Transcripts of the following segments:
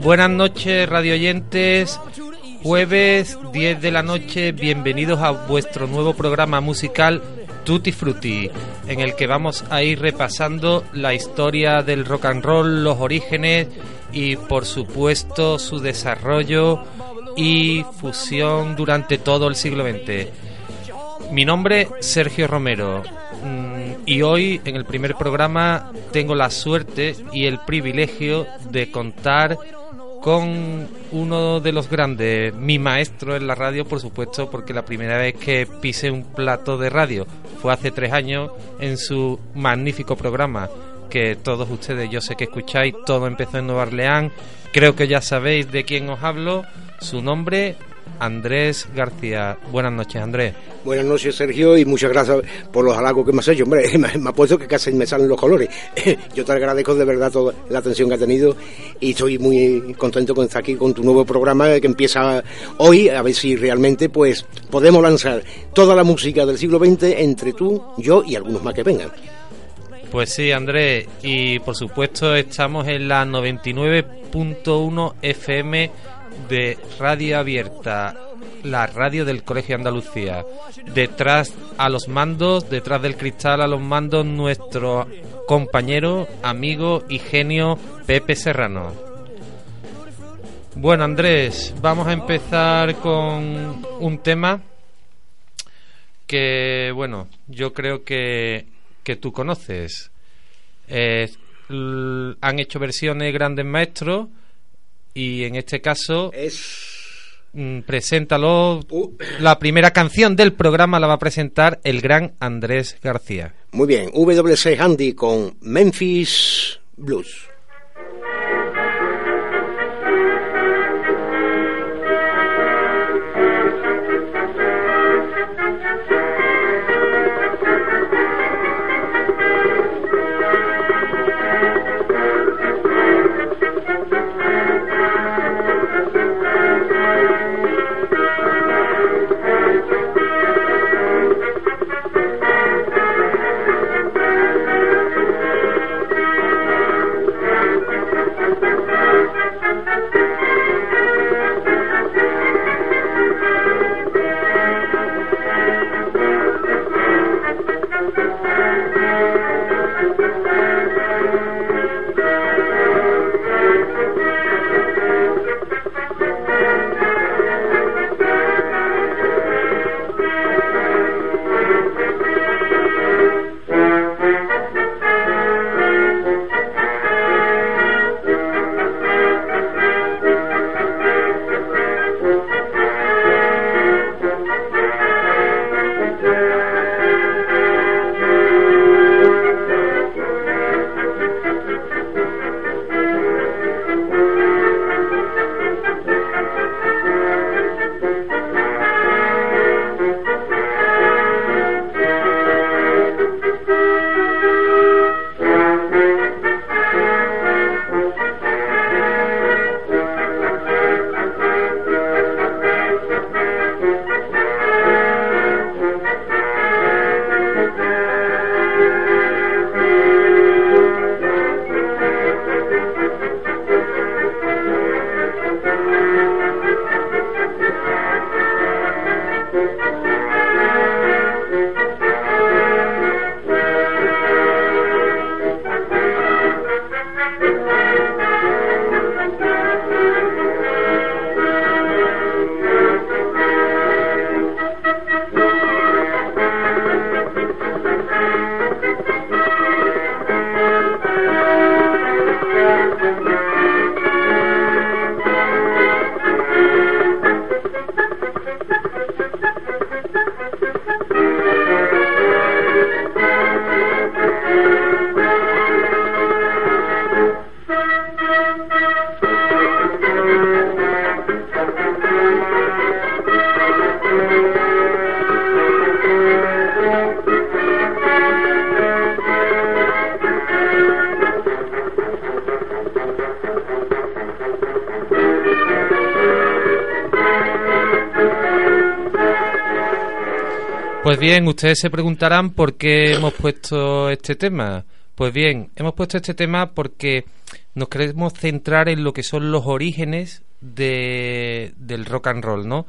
Buenas noches, radio oyentes. Jueves 10 de la noche, bienvenidos a vuestro nuevo programa musical Tutti Frutti, en el que vamos a ir repasando la historia del rock and roll, los orígenes y por supuesto su desarrollo y fusión durante todo el siglo XX. Mi nombre Sergio Romero mm, y hoy en el primer programa tengo la suerte y el privilegio de contar con uno de los grandes, mi maestro en la radio, por supuesto, porque la primera vez que pisé un plato de radio fue hace tres años en su magnífico programa que todos ustedes yo sé que escucháis, todo empezó en Nueva Orleans, creo que ya sabéis de quién os hablo, su nombre, Andrés García. Buenas noches, Andrés. Buenas noches, Sergio, y muchas gracias por los halagos que me has hecho. Hombre, me, ha puesto que casi me salen los colores. Yo te agradezco de verdad toda la atención que has tenido y estoy muy contento con estar aquí con tu nuevo programa que empieza hoy, a ver si realmente pues podemos lanzar toda la música del siglo XX entre tú, yo y algunos más que vengan. Pues sí, Andrés, y por supuesto estamos en la 99.1 FM de Radio Abierta, la radio del Colegio Andalucía. Detrás a los mandos, detrás del cristal a los mandos, nuestro compañero, amigo y genio Pepe Serrano. Bueno, Andrés, vamos a empezar con un tema que, bueno, yo creo que, que tú conoces. Han hecho versiones grandes maestros y en este caso Es mm, preséntalo. Uh. La primera canción del programa la va a presentar el gran Andrés García. muy bien, WC Handy con Memphis Blues. Bien, ustedes se preguntarán por qué hemos puesto este tema. Pues bien, hemos puesto este tema porque nos queremos centrar en lo que son los orígenes de, del rock and roll, ¿no?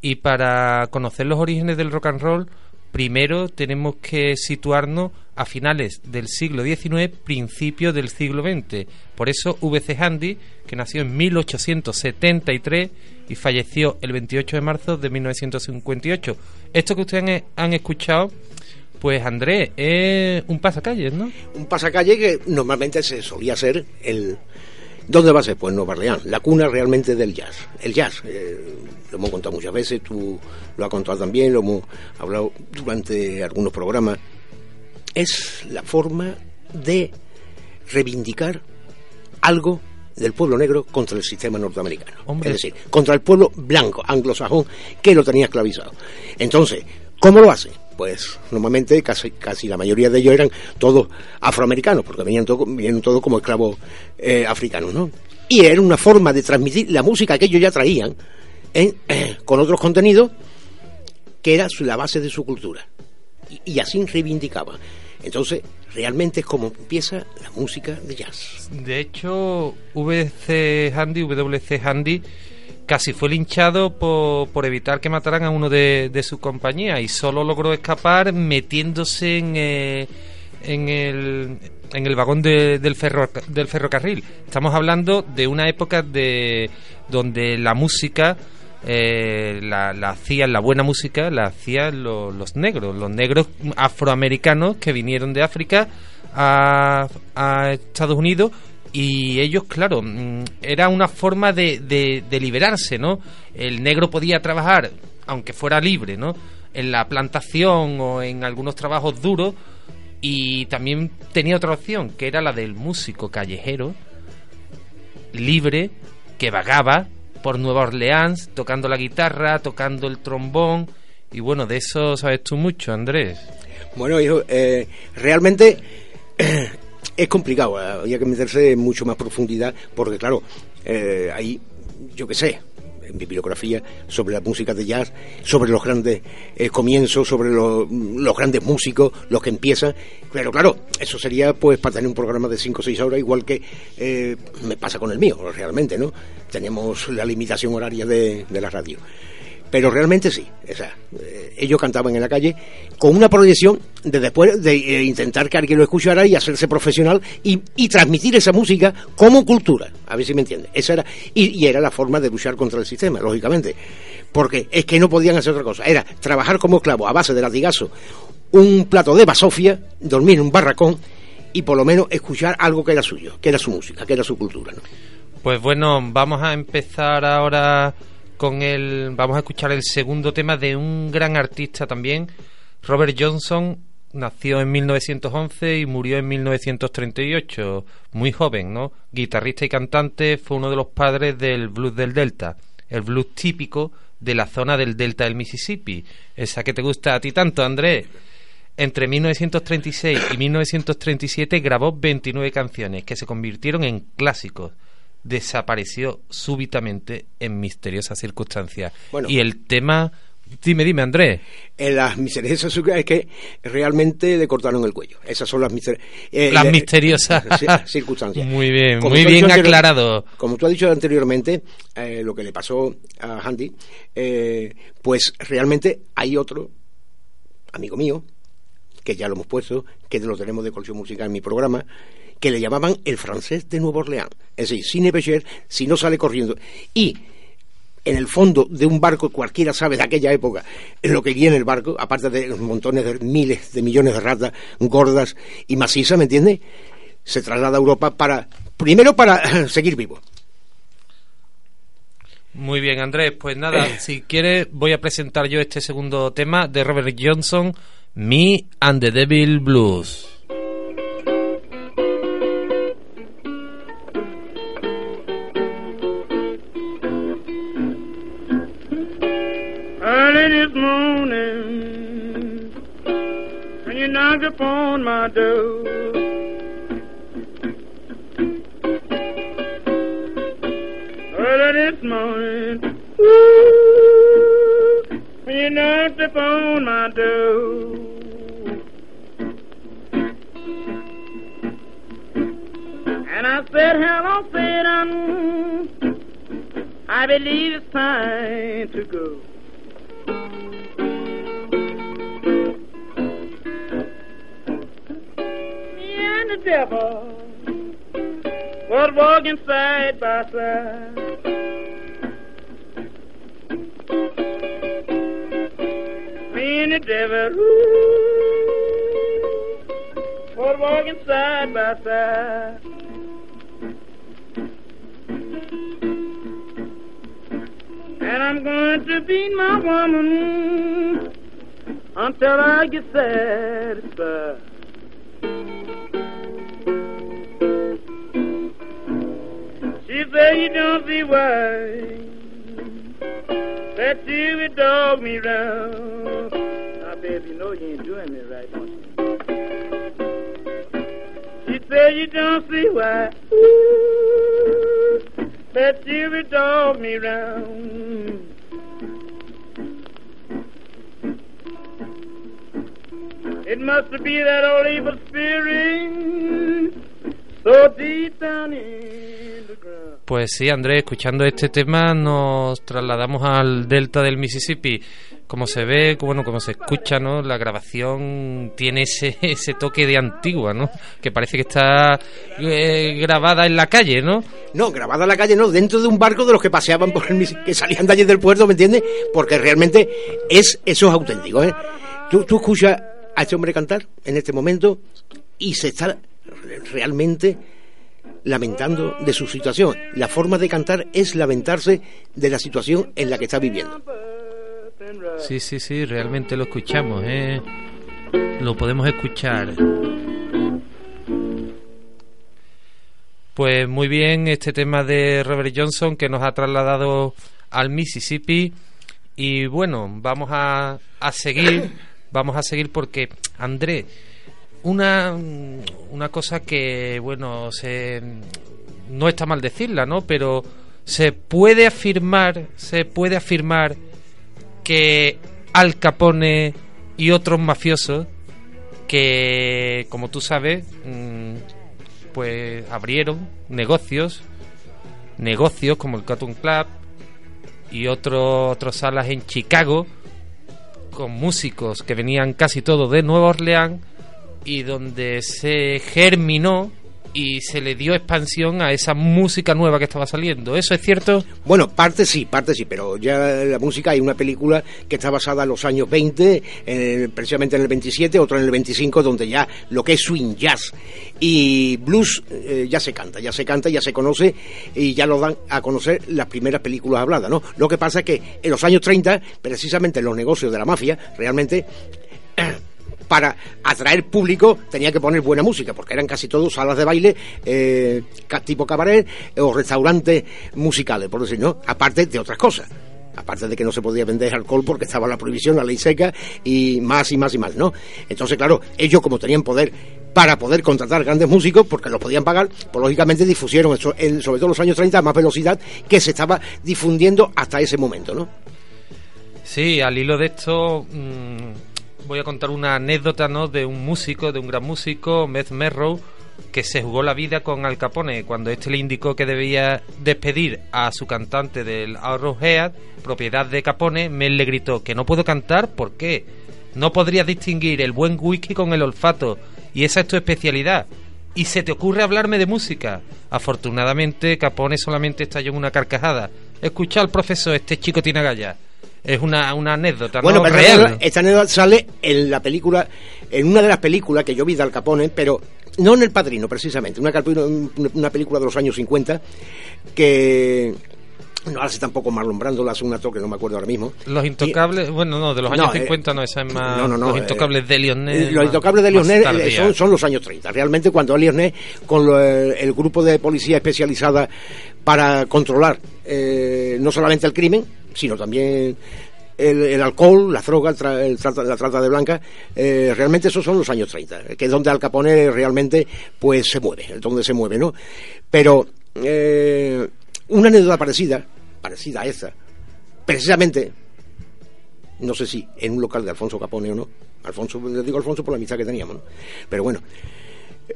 Y para conocer los orígenes del rock and roll, primero tenemos que situarnos a finales del siglo XIX, principios del siglo XX. Por eso VC Handy, que nació en 1873 y falleció el 28 de marzo de 1958. Esto que ustedes han, escuchado, pues Andrés, es un pasacalles, ¿no? Un pasacalle que normalmente se solía ser el... ¿Dónde va a ser? Pues Nueva Orleans, la cuna realmente del jazz. El jazz, eh, lo hemos contado muchas veces, tú lo has contado también, lo hemos hablado durante algunos programas. Es la forma de reivindicar algo del pueblo negro contra el sistema norteamericano. Es decir, contra el pueblo blanco, anglosajón, que lo tenía esclavizado. Entonces, ¿cómo lo hace? Pues normalmente casi, casi la mayoría de ellos eran todos afroamericanos, porque venían, todos todos como esclavos eh, africanos, ¿no? Y era una forma de transmitir la música que ellos ya traían en, con otros contenidos que era la base de su cultura. Y, y así reivindicaban. Entonces, realmente es como empieza la música de jazz. De hecho, Handy, WC Handy, casi fue linchado por, por evitar que mataran a uno de, de su compañía y solo logró escapar metiéndose en, eh, en el en el vagón del, ferro, del ferrocarril. Estamos hablando de una época de donde la música eh, la, hacían, la buena música la hacían los negros, los negros afroamericanos que vinieron de África a, Estados Unidos y ellos, claro, mm, era una forma de, de, liberarse, ¿no? El negro podía trabajar, aunque fuera libre, ¿no? En la plantación o en algunos trabajos duros y también tenía otra opción, que era la del músico callejero, libre, que vagaba por Nueva Orleans, tocando la guitarra, tocando el trombón. Y bueno, de eso sabes tú mucho, Andrés. Bueno, hijo, eh, realmente es complicado, eh, había que meterse en mucho más profundidad, porque claro, eh, ahí, yo qué sé, en bibliografía sobre la música de jazz, sobre los grandes eh, comienzos, sobre los, grandes músicos, los que empiezan. Pero claro, eso sería pues para tener un programa de 5 o 6 horas, igual que eh, me pasa con el mío, realmente, ¿no? Tenemos la limitación horaria de, de la radio. Pero realmente sí, o sea, eh, ellos cantaban en la calle con una proyección de después de eh, intentar que alguien lo escuchara y hacerse profesional y, transmitir esa música como cultura, a ver si me entiende. Esa era y, era la forma de luchar contra el sistema, lógicamente, porque es que no podían hacer otra cosa, era trabajar como esclavo a base de latigazo, un plato de basofia, dormir en un barracón y por lo menos escuchar algo que era suyo, que era su música, que era su cultura. Pues bueno, vamos a empezar ahora con el vamos a escuchar el segundo tema de un gran artista también, Robert Johnson, nació en 1911 y murió en 1938, muy joven, ¿no? Guitarrista y cantante, fue uno de los padres del blues del Delta, el blues típico de la zona del Delta del Mississippi, esa que te gusta a ti tanto, Andrés. Entre 1936 y 1937 grabó 29 canciones que se convirtieron en clásicos desapareció súbitamente en misteriosas circunstancias. y el tema Dime, dime, Andrés. En las misteriosas es que realmente le cortaron el cuello. Esas son las, eh, las misteriosas circunstancias. Muy bien, muy bien aclarado. Como tú has dicho anteriormente, eh, lo que le pasó a Handy, eh, pues realmente hay otro amigo mío, que ya lo hemos puesto, que lo tenemos de colección musical en mi programa, que le llamaban el francés de Nueva Orleans. Es decir, sin Becher, si no sale corriendo. Y en el fondo de un barco, cualquiera sabe de aquella época, en lo que guía en el barco, aparte de montones de miles de millones de ratas gordas y macizas, ¿me entiendes? Se traslada a Europa para, primero para seguir vivo. Muy bien, Andrés. Pues nada, eh. si quieres, voy a presentar yo este segundo tema de Robert Johnson, Me and the Devil Blues. Knock upon my door. Early this morning, ooh, you knocked upon my door. And I said, hello, Satan. I believe it's time to go. Devil was walking side by side. Me and the devil ooh, was walking side by side. And I'm going to beat my woman until I get satisfied. Don't see why that you would dog me round. Now, baby, you know you ain't doing me right, don't you? She said you don't see why that you would dog me round. It must be that old evil spirit so deep down in. Pues sí, Andrés, escuchando este tema nos trasladamos al delta del Mississippi. Como se ve, bueno, como se escucha, ¿no? La grabación tiene ese, ese toque de antigua, ¿no? Que parece que está eh, grabada en la calle, ¿no? No, grabada en la calle, no, dentro de un barco de los que paseaban por el Mississippi, que salían de allí del puerto, ¿me entiendes? Porque realmente es eso es auténtico, ¿eh? Tú, tú escuchas a este hombre cantar en este momento y se está realmente lamentando de su situación. La forma de cantar es lamentarse de la situación en la que está viviendo. Sí, sí, sí, realmente lo escuchamos, ¿eh? Lo podemos escuchar. Pues muy bien, este tema de Robert Johnson que nos ha trasladado al Mississippi. Y bueno, vamos a, a seguir, vamos a seguir porque, André, una, una cosa que, bueno, se, no está mal decirla, ¿no? Pero se puede afirmar, se puede afirmar que Al Capone y otros mafiosos que, como tú sabes, mm, pues abrieron negocios, negocios como el Cotton Club y otros otras salas en Chicago con músicos que venían casi todos de Nueva Orleans y donde se germinó y se le dio expansión a esa música nueva que estaba saliendo. ¿Eso es cierto? Bueno, parte sí, parte sí, pero ya la música hay una película que está basada en los años 20, eh, precisamente en el 27, otra en el 25, donde ya lo que es swing jazz y blues eh, ya se canta, ya se canta, ya se conoce y ya lo dan a conocer las primeras películas habladas, ¿no? Lo que pasa es que en los años 30, precisamente en los negocios de la mafia, realmente para atraer público tenía que poner buena música, porque eran casi todos salas de baile eh, tipo cabaret eh, o restaurantes musicales, por decir, ¿no? Aparte de otras cosas. Aparte de que no se podía vender alcohol porque estaba la prohibición, la ley seca y más y más y más, ¿no? Entonces, claro, ellos como tenían poder para poder contratar grandes músicos, porque los podían pagar, pues lógicamente difusieron, eso, en, sobre todo en los años 30, a más velocidad que se estaba difundiendo hasta ese momento, ¿no? Sí, al hilo de esto mm, voy a contar una anécdota ¿no? de un músico, de un gran músico, Meth Merrow, que se jugó la vida con Al Capone cuando este le indicó que debía despedir a su cantante del Arrowhead, propiedad de Capone, Mel le gritó que no puedo cantar, ¿por qué? No podrías distinguir el buen whisky con el olfato y esa es tu especialidad. Y se te ocurre hablarme de música. Afortunadamente, Capone solamente estalló en una carcajada. Escucha al profesor, este chico tiene agallas. Es una, una anécdota, Bueno, ¿no? pero real. esta- anécdota sale en la película, en una de las películas que yo vi de Al Capone, pero no en El Padrino, precisamente, una, película de los años 50 que no hace tampoco Marlon Brando, la hace una toque, no me acuerdo ahora mismo. Los intocables, bueno, no, de los años No, eh, 50 no, esa es más. No, no, no, los eh, intocables de Lionel. Los intocables de Lionel eh, son, son son los años 30. Realmente cuando Lionel, con lo- el grupo de policía especializada para controlar eh, no solamente el crimen, sino también el, alcohol, la droga, el tra- el trata- la trata de blancas, eh, realmente esos son los años 30, que es donde Al Capone realmente pues se mueve, es donde se mueve, ¿no? Pero eh, una anécdota parecida, parecida a esa, precisamente no sé si en un local de Alfonso Capone o no. Alfonso, le digo Alfonso por la amistad que teníamos, ¿no? Pero bueno,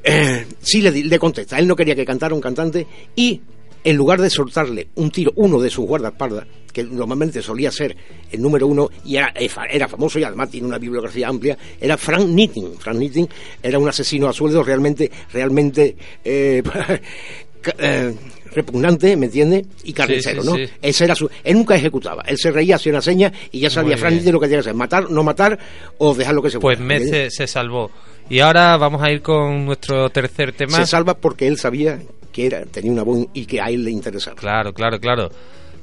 eh, sí le contesta. Él no quería que cantara un cantante y en lugar de soltarle un tiro, uno de sus guardaespaldas, que normalmente solía ser el número uno y era, eh, era famoso y además tiene una bibliografía amplia, era Frank Nitting. Frank Nitting era un asesino a sueldo realmente, realmente eh, eh, repugnante, ¿me entiendes? Y carnicero, sí, ¿no? sí. Ese era su... Él nunca ejecutaba. Él se reía, hacía una seña y ya sabía Frank. Nitting lo que tenía que hacer. Matar, no matar o dejar lo que se Pues muera, ¿me entiendes? Mece se salvó. Y ahora vamos a ir con nuestro tercer tema. Se salva porque él sabía que era, tenía una voz y que a él le interesaba. Claro, claro, claro.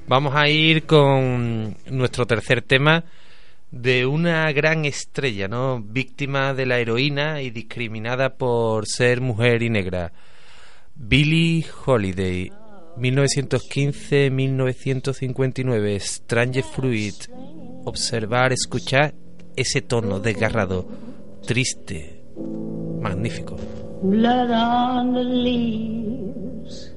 Vamos a ir con nuestro tercer tema de una gran estrella, ¿no? Víctima de la heroína y discriminada por ser mujer y negra. Billie Holiday, 1915-1959. Strange Fruit. Observar, escuchar ese tono desgarrado, triste, magnífico. blood on the leaves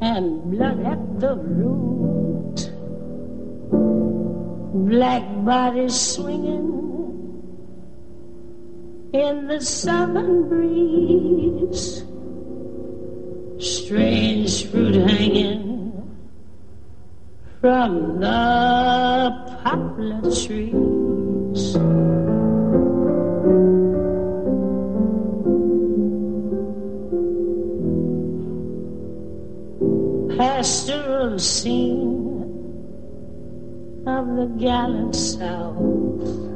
and blood at the root. Black bodies swinging in the southern breeze. Strange fruit hanging from the poplar trees. pastoral scene of the gallant South.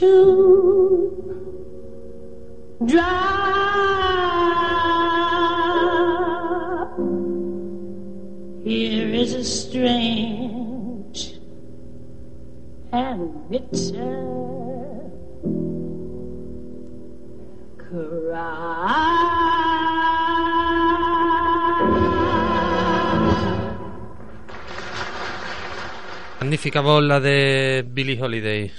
to drop. Here is a strange and bitter cry. Magnífica voz la de Billie Holiday.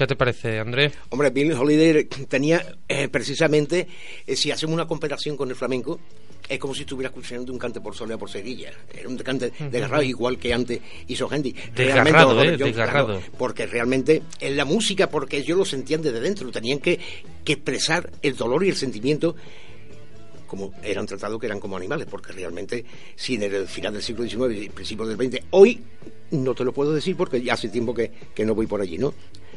¿Qué te parece, Andrés? Hombre, Billie Holiday tenía eh, precisamente, eh, si hacemos una comparación con el flamenco, es como si estuviera escuchando un cante por soleá por Sevilla. Era un cante desgarrado, igual que antes hizo Hendy. Desgarrado, Realmente, ¿eh? Desgarrado. porque realmente en la música, porque ellos lo sentían desde dentro, tenían que, que expresar el dolor y el sentimiento como eran tratados que eran como animales, porque realmente si en el final del siglo XIX y principios del XX, hoy no te lo puedo decir porque ya hace tiempo que, que no voy por allí, ¿no?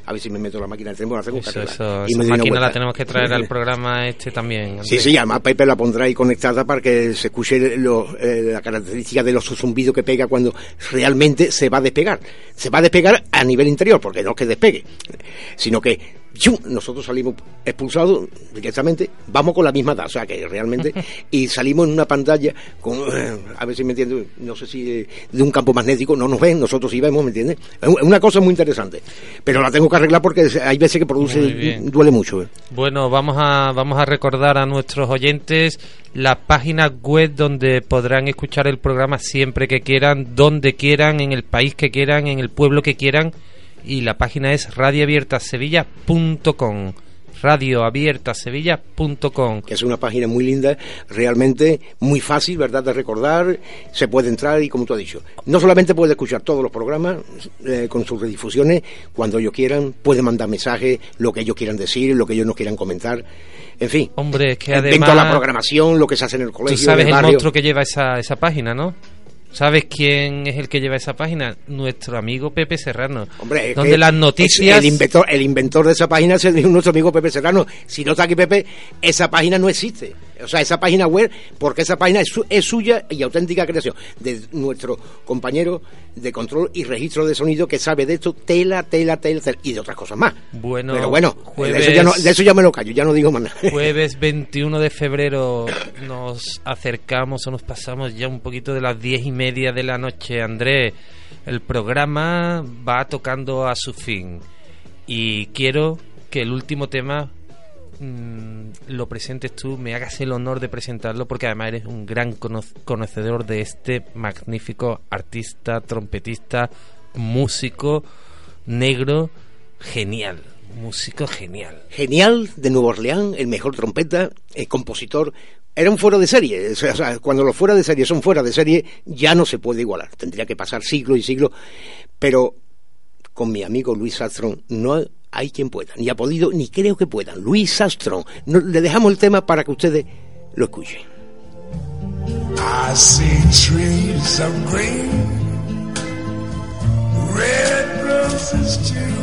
A ver si me meto la máquina del tengo que Eso, Y esa me máquina la tenemos que traer al programa este también. Sí, sí, además Pepe la pondrá ahí conectada para que se escuche lo- eh, la característica de los zumbidos que pega cuando realmente se va a despegar. Se va a despegar a nivel interior, porque no es que despegue, sino que nosotros salimos expulsados directamente, vamos con la misma edad, o sea que realmente, y salimos en una pantalla con, eh, a ver si me entiendes, no sé si eh, de un campo magnético, no nos ven, nosotros sí vemos, ¿me entiendes? Es un- es una cosa muy interesante, pero la tengo que arreglar porque hay veces que produce, duele mucho. ¿eh? Bueno, vamos a, vamos a recordar a nuestros oyentes la página web donde podrán escuchar el programa siempre que quieran, donde quieran, en el país que quieran, en el pueblo que quieran. Y la página es radioabiertasevilla.com. Radioabiertasevilla.com. que es una página muy linda, realmente muy fácil, ¿verdad?, de recordar, se puede entrar y como tú has dicho, no solamente puede escuchar todos los programas eh, con sus redifusiones, cuando ellos quieran, puede mandar mensajes, lo que ellos quieran decir, lo que ellos nos quieran comentar, en fin. Hombre, es que de la además... programación, lo que se hace en el Tú colegio, sabes el el monstruo que lleva esa, esa página, ¿no? ¿Sabes quién es el que lleva esa página? Nuestro amigo Pepe Serrano. Hombre, donde las noticias... El inventor, el inventor de esa página es nuestro amigo Pepe Serrano. Si no está aquí Pepe, esa página no existe. O sea, esa página web, porque esa página es, su- es suya y auténtica creación de nuestro compañero de control y registro de sonido que sabe de esto tela, tela, tela, tela, y de otras cosas más. Bueno, Pero bueno, jueves- de, eso ya no, de eso ya me lo callo, ya no digo más nada. Jueves 21 de febrero nos acercamos o nos pasamos ya un poquito de las diez y media de la noche. Andrés, el programa va tocando a su fin y quiero que el último tema mm, lo presentes tú, me hagas el honor de presentarlo porque además eres un gran cono- conocedor de este magnífico artista, trompetista, músico negro, genial, músico genial. Genial, de Nueva Orleans, el mejor trompeta, el compositor. Era un fuera de serie. O sea, cuando los fuera de serie son fuera de serie, ya no se puede igualar. Tendría que pasar siglos y siglos. Pero con mi amigo Luis Sastron no hay quien pueda. Ni ha podido, ni creo que puedan. Luis Sastron. No- le dejamos el tema para que ustedes lo escuchen. I see trees of green, red roses too.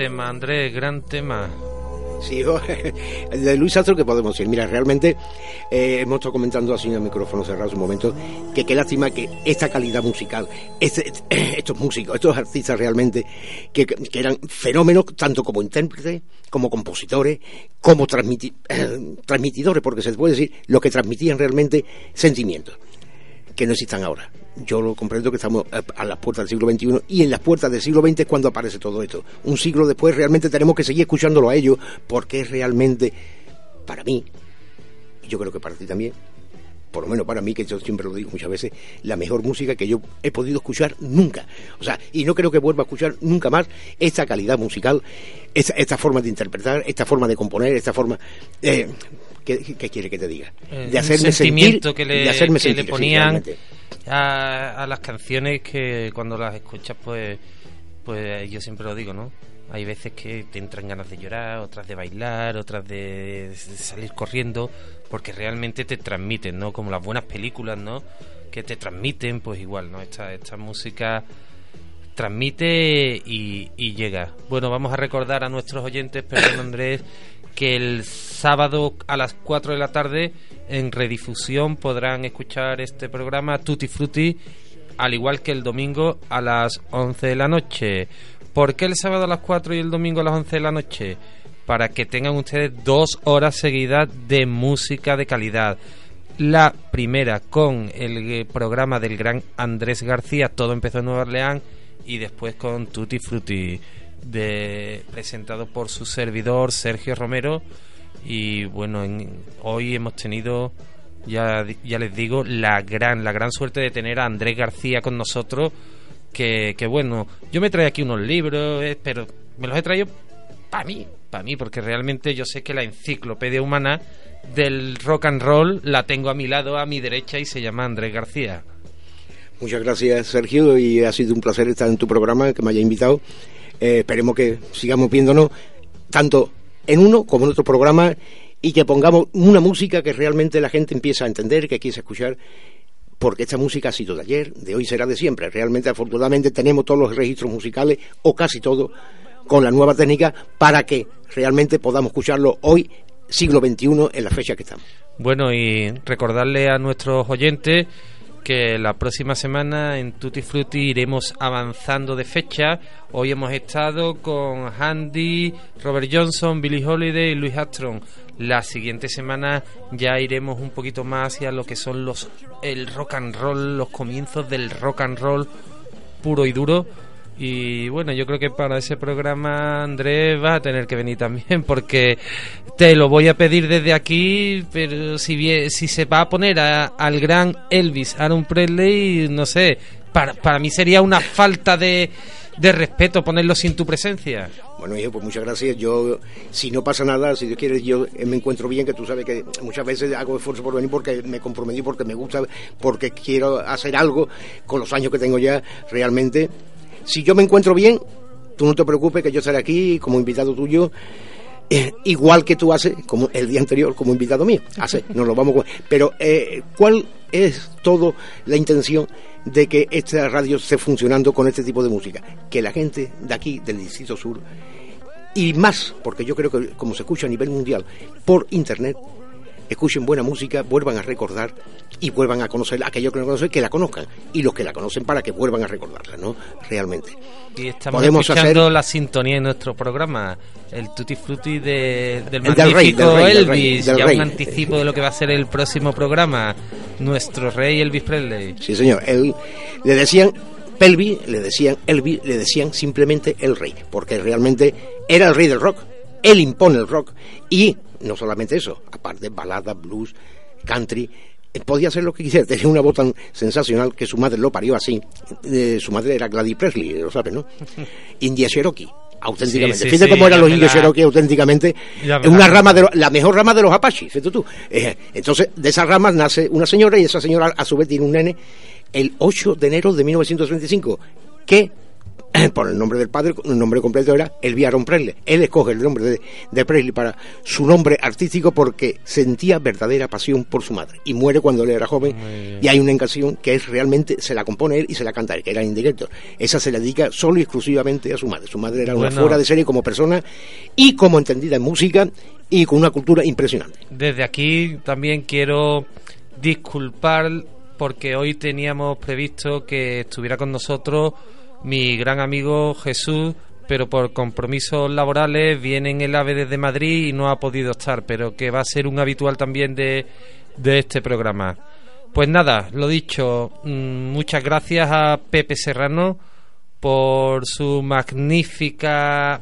tema, Andrés, gran tema. Sí, de Luis Sastro, que podemos decir? Mira, realmente eh, hemos estado comentando así en el micrófono cerrado un momento, que qué lástima que esta calidad musical, este- estos músicos, estos artistas realmente, que, que eran fenómenos tanto como intérpretes, como compositores, como transmiti- transmitidores, porque se puede decir lo que transmitían realmente sentimientos que no existan ahora. Yo lo comprendo que estamos a las puertas del siglo XXI y en las puertas del siglo XX es cuando aparece todo esto. Un siglo después realmente tenemos que seguir escuchándolo a ellos porque es realmente, para mí, y yo creo que para ti también, por lo menos para mí, que yo siempre lo digo muchas veces, la mejor música que yo he podido escuchar nunca. O sea, y no creo que vuelva a escuchar nunca más esta calidad musical, esta, esta forma de interpretar, esta forma de componer, esta forma... Eh, ¿qué, qué quiere que te diga? Eh, De hacerme sentimiento sentir, que le, de hacerme que le sentir, sí, ponían a las canciones que cuando las escuchas pues pues yo siempre lo digo no hay veces que te entran ganas de llorar otras de bailar otras de, salir corriendo porque realmente te transmiten no como las buenas películas no que te transmiten pues igual no esta esta música transmite y, y llega. Bueno, vamos a recordar a nuestros oyentes, perdón Andrés, que el sábado a las 4 de la tarde en redifusión podrán escuchar este programa Tutti Frutti, al igual que el domingo a las 11 de la noche. ¿Por qué el sábado a las 4 y el domingo a las 11 de la noche? Para que tengan ustedes dos horas seguidas de música de calidad. La primera con el eh, programa del gran Andrés García, todo empezó en Nueva Orleans, y después con Tutti Frutti. presentado por su servidor Sergio Romero. Y bueno, en- hoy hemos tenido, ya, ya les digo, la gran, la gran suerte de tener a Andrés García con nosotros. Que, que bueno, yo me trae aquí unos libros, eh, pero me los he traído para mí, para mí, porque realmente yo sé que la enciclopedia humana del rock and roll la tengo a mi lado, a mi derecha, y se llama Andrés García. Muchas gracias, Sergio, y ha sido un placer estar en tu programa, que me haya invitado. Eh, esperemos que sigamos viéndonos tanto en uno como en otro programa y que pongamos una música que realmente la gente empieza a entender, que quiere escuchar, porque esta música ha sido de ayer, de hoy será de siempre. Realmente, afortunadamente, tenemos todos los registros musicales, o casi todos, con la nueva técnica, para que realmente podamos escucharlo hoy, siglo XXI, en la fecha que estamos. Bueno, y recordarle a nuestros oyentes que la próxima semana en Tutti Frutti iremos avanzando de fecha. Hoy hemos estado con Handy, Robert Johnson, Billy Holiday y Louis Armstrong. La siguiente semana ya iremos un poquito más hacia lo que son los el rock and roll, los comienzos del rock and roll puro y duro. Y bueno, yo creo que para ese programa Andrés va a tener que venir también porque te lo voy a pedir desde aquí, pero si si se va a poner a- al gran Elvis Aaron Presley, no sé, para, para mí sería una falta de, de respeto ponerlo sin tu presencia. Bueno, hijo, pues muchas gracias. Yo, si no pasa nada, si Dios quiere, yo me encuentro bien, que tú sabes que muchas veces hago esfuerzo por venir porque me comprometí, porque me gusta, porque quiero hacer algo con los años que tengo ya, realmente. Si yo me encuentro bien, tú no te preocupes que yo estaré aquí como invitado tuyo. Eh, igual que tú haces, como el día anterior, como invitado mío. Hace, nos lo vamos Pero, eh, ¿cuál es todo la intención de que esta radio esté funcionando con este tipo de música? Que la gente de aquí, del Distrito Sur, y más, porque yo creo que como se escucha a nivel mundial por internet, escuchen buena música, vuelvan a recordar y vuelvan a conocer aquellos que no conocen, que la conozcan, y los que la conocen para que vuelvan a recordarla, ¿no? Realmente. Y estamos Podemos escuchando hacer- la sintonía en nuestro programa, el Tutti Frutti de, del El magnífico del rey, del rey, Elvis, del ya un anticipo de lo que va a ser el próximo programa, nuestro rey Elvis Presley. Sí, señor. Él, le decían Pelvi, le decían Elvis, le decían simplemente el rey, porque realmente era el rey del rock. Él impone el rock y no solamente eso, aparte balada, blues, country, eh, podía hacer lo que quisiera. Tenía una voz tan sensacional que su madre lo parió así. Eh, su madre era Gladys Presley, lo sabe, ¿no? India Cherokee. Auténticamente. Sí, sí, Fíjate sí, cómo eran los indios Cherokee auténticamente. Una rama de lo- la mejor rama de los Apaches, fíjate tú. Eh, entonces, de esas ramas nace una señora y esa señora a su vez tiene un nene el 8 de enero de 1935, que por el nombre del padre, el nombre completo era Elvis Aaron Presley. Él escoge el nombre de, de Presley para su nombre artístico porque sentía verdadera pasión por su madre y muere cuando él era joven. Y hay una canción que es realmente se la compone él y se la canta él, que era indirecto. Esa se la dedica solo y exclusivamente a su madre. Su madre era una fuera de serie como persona y como entendida en música y con una cultura impresionante. Desde aquí también quiero disculpar porque hoy teníamos previsto que estuviera con nosotros mi gran amigo Jesús, pero por compromisos laborales viene en el AVE desde Madrid y no ha podido estar, pero que va a ser un habitual también de, de este programa. Pues nada, lo dicho, mm, muchas gracias a Pepe Serrano por su magnífica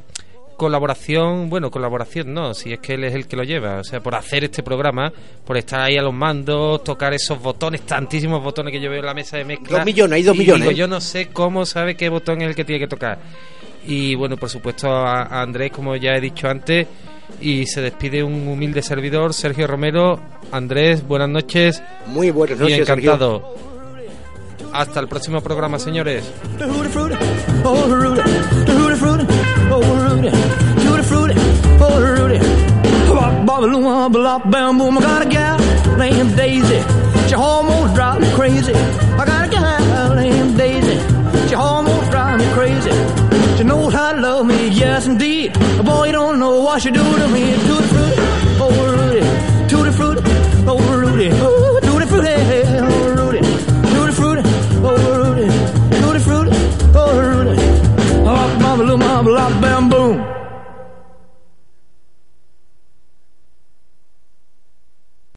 colaboración, bueno, colaboración no, si es que él es el que lo lleva, o sea, por hacer este programa, por estar ahí a los mandos, tocar esos botones, tantísimos botones que yo veo en la mesa de mezcla. Dos millones, hay dos Y millones, digo, yo no sé cómo sabe qué botón es el que tiene que tocar. Y bueno, por supuesto a, a Andrés, como ya he dicho antes, y se despide un humilde servidor, Sergio Romero. Andrés, buenas noches Muy buenas y noches, Sergio. encantado. Hasta el próximo programa, señores. tutti, tutti frutti, Puerto Rudy. Bobbaloo, bobbalop, bam boom. I got a gal named Daisy. She almost drives me crazy. I got a gal named Daisy. She almost drives me crazy. She knows how to love me, yes indeed. Boy, you don't know what she do to me. Tutti frutti, Puerto Rudy. Tutti frutti, Puerto Rudy. Ooh, tutti frutti, Puerto Rudy. Tutti frutti, Puerto Tutti frutti, Puerto Rudy. Bobbaloo, bobbalop, bam.